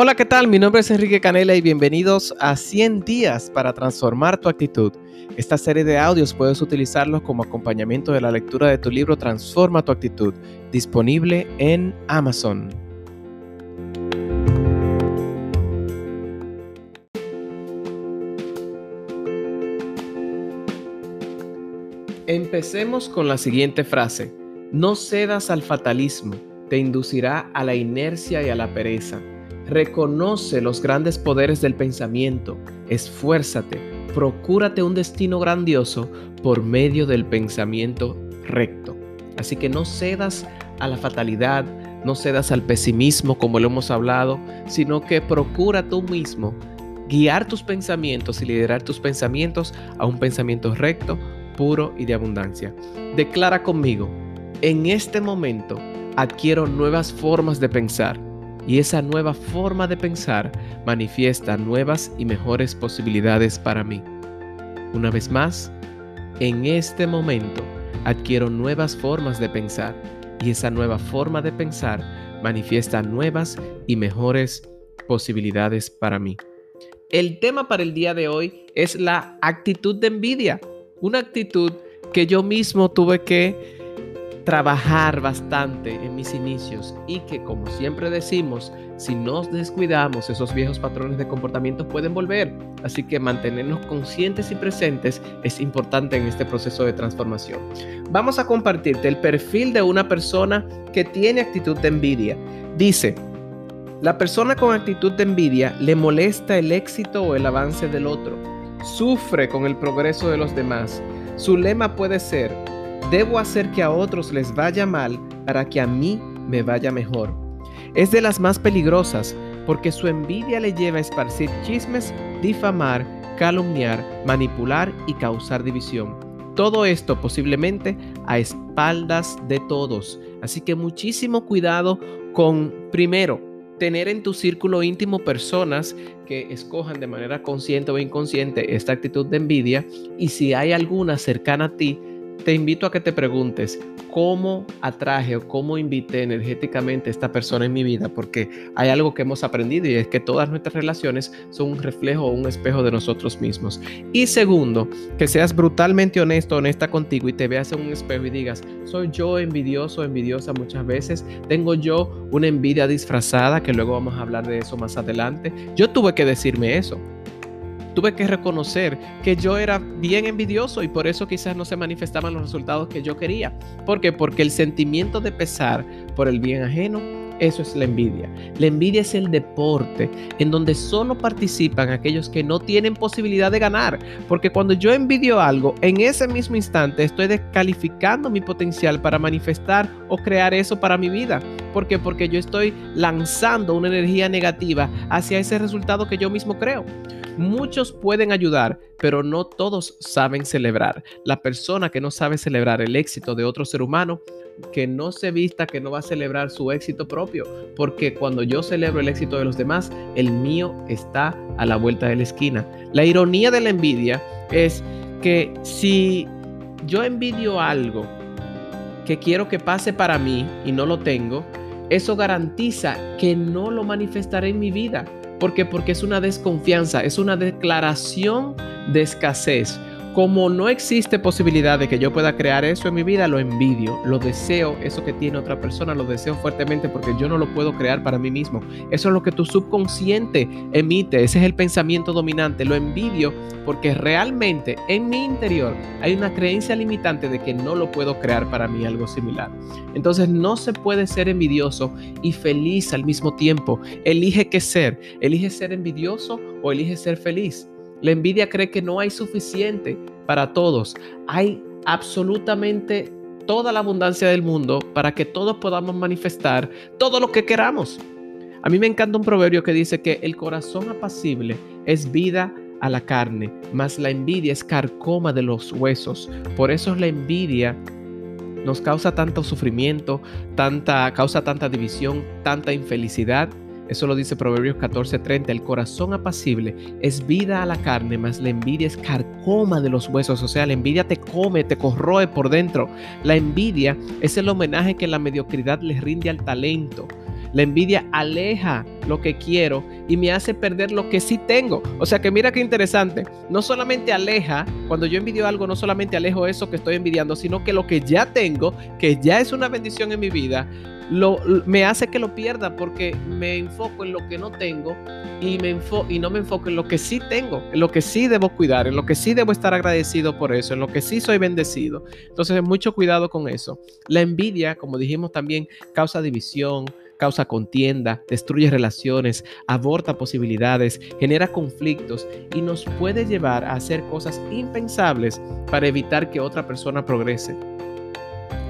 Hola, ¿qué tal? Mi nombre es Enrique Canela y bienvenidos a 100 días para transformar tu actitud. Esta serie de audios puedes utilizarlos como acompañamiento de la lectura de tu libro Transforma tu actitud, disponible en Amazon. Empecemos con la siguiente frase. No cedas al fatalismo, te inducirá a la inercia y a la pereza. Reconoce los grandes poderes del pensamiento, esfuérzate, procúrate un destino grandioso por medio del pensamiento recto. Así que no cedas a la fatalidad, no cedas al pesimismo como lo hemos hablado, sino que procura tú mismo guiar tus pensamientos y liderar tus pensamientos a un pensamiento recto, puro y de abundancia. Declara conmigo, en este momento adquiero nuevas formas de pensar y esa nueva forma de pensar manifiesta nuevas y mejores posibilidades para mí. Una vez más, en este momento adquiero nuevas formas de pensar y esa nueva forma de pensar manifiesta nuevas y mejores posibilidades para mí. El tema para el día de hoy es la actitud de envidia, una actitud que yo mismo tuve que trabajar bastante en mis inicios y que como siempre decimos, si nos descuidamos, esos viejos patrones de comportamiento pueden volver. Así que mantenernos conscientes y presentes es importante en este proceso de transformación. Vamos a compartirte el perfil de una persona que tiene actitud de envidia. Dice, la persona con actitud de envidia le molesta el éxito o el avance del otro. Sufre con el progreso de los demás. Su lema puede ser, Debo hacer que a otros les vaya mal para que a mí me vaya mejor. Es de las más peligrosas porque su envidia le lleva a esparcir chismes, difamar, calumniar, manipular y causar división. Todo esto posiblemente a espaldas de todos. Así que muchísimo cuidado con, primero, tener en tu círculo íntimo personas que escojan de manera consciente o inconsciente esta actitud de envidia y si hay alguna cercana a ti, te invito a que te preguntes cómo atraje o cómo invité energéticamente a esta persona en mi vida, porque hay algo que hemos aprendido y es que todas nuestras relaciones son un reflejo o un espejo de nosotros mismos. Y segundo, que seas brutalmente honesto, honesta contigo y te veas en un espejo y digas, soy yo envidioso, envidiosa muchas veces, tengo yo una envidia disfrazada, que luego vamos a hablar de eso más adelante. Yo tuve que decirme eso tuve que reconocer que yo era bien envidioso y por eso quizás no se manifestaban los resultados que yo quería. ¿Por qué? Porque el sentimiento de pesar por el bien ajeno eso es la envidia. La envidia es el deporte en donde solo participan aquellos que no tienen posibilidad de ganar. Porque cuando yo envidio algo, en ese mismo instante estoy descalificando mi potencial para manifestar o crear eso para mi vida. ¿Por qué? Porque yo estoy lanzando una energía negativa hacia ese resultado que yo mismo creo. Muchos pueden ayudar, pero no todos saben celebrar. La persona que no sabe celebrar el éxito de otro ser humano que no se vista que no va a celebrar su éxito propio, porque cuando yo celebro el éxito de los demás, el mío está a la vuelta de la esquina. La ironía de la envidia es que si yo envidio algo que quiero que pase para mí y no lo tengo, eso garantiza que no lo manifestaré en mi vida. ¿Por qué? Porque es una desconfianza, es una declaración de escasez. Como no existe posibilidad de que yo pueda crear eso en mi vida, lo envidio, lo deseo, eso que tiene otra persona, lo deseo fuertemente porque yo no lo puedo crear para mí mismo. Eso es lo que tu subconsciente emite, ese es el pensamiento dominante, lo envidio porque realmente en mi interior hay una creencia limitante de que no lo puedo crear para mí algo similar. Entonces no se puede ser envidioso y feliz al mismo tiempo. Elige qué ser, elige ser envidioso o elige ser feliz. La envidia cree que no hay suficiente para todos. Hay absolutamente toda la abundancia del mundo para que todos podamos manifestar todo lo que queramos. A mí me encanta un proverbio que dice que el corazón apacible es vida a la carne, mas la envidia es carcoma de los huesos. Por eso la envidia nos causa tanto sufrimiento, tanta causa tanta división, tanta infelicidad eso lo dice Proverbios 14:30. El corazón apacible es vida a la carne, mas la envidia es carcoma de los huesos. O sea, la envidia te come, te corroe por dentro. La envidia es el homenaje que la mediocridad le rinde al talento. La envidia aleja lo que quiero y me hace perder lo que sí tengo. O sea que mira qué interesante. No solamente aleja, cuando yo envidio algo, no solamente alejo eso que estoy envidiando, sino que lo que ya tengo, que ya es una bendición en mi vida, lo, me hace que lo pierda porque me enfoco en lo que no tengo y, no me enfoco en lo que sí tengo, en lo que sí debo cuidar, en lo que sí debo estar agradecido por eso, en lo que sí soy bendecido. Entonces, mucho cuidado con eso. La envidia, como dijimos también, causa división, causa contienda, destruye relaciones, aborta posibilidades, genera conflictos y nos puede llevar a hacer cosas impensables para evitar que otra persona progrese.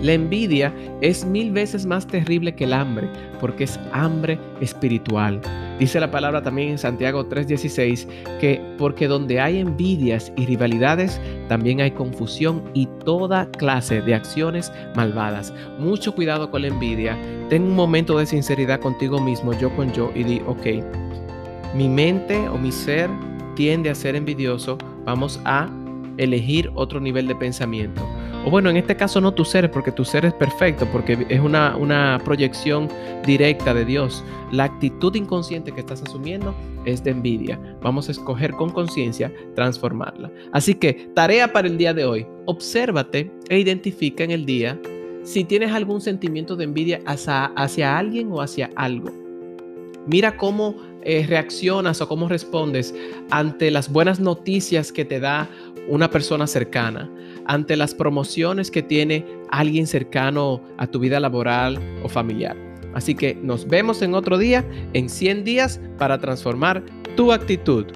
La envidia es mil veces más terrible que el hambre, porque es hambre espiritual. Dice la palabra también en Santiago 3:16 que porque donde hay envidias y rivalidades, también hay confusión y toda clase de acciones malvadas. Mucho cuidado con la envidia. Ten un momento de sinceridad contigo mismo, yo con yo, y di, ok, mi mente o mi ser tiende a ser envidioso, vamos a elegir otro nivel de pensamiento. O bueno, en este caso no tu ser, porque tu ser es perfecto, porque es una, una proyección directa de Dios. La actitud inconsciente que estás asumiendo es de envidia. Vamos a escoger con conciencia transformarla. Así que, tarea para el día de hoy. Obsérvate e identifica en el día si tienes algún sentimiento de envidia hacia, hacia alguien o hacia algo. Mira cómo eh, reaccionas o cómo respondes ante las buenas noticias que te da una persona cercana, ante las promociones que tiene alguien cercano a tu vida laboral o familiar. Así que nos vemos en otro día, en 100 días, para transformar tu actitud.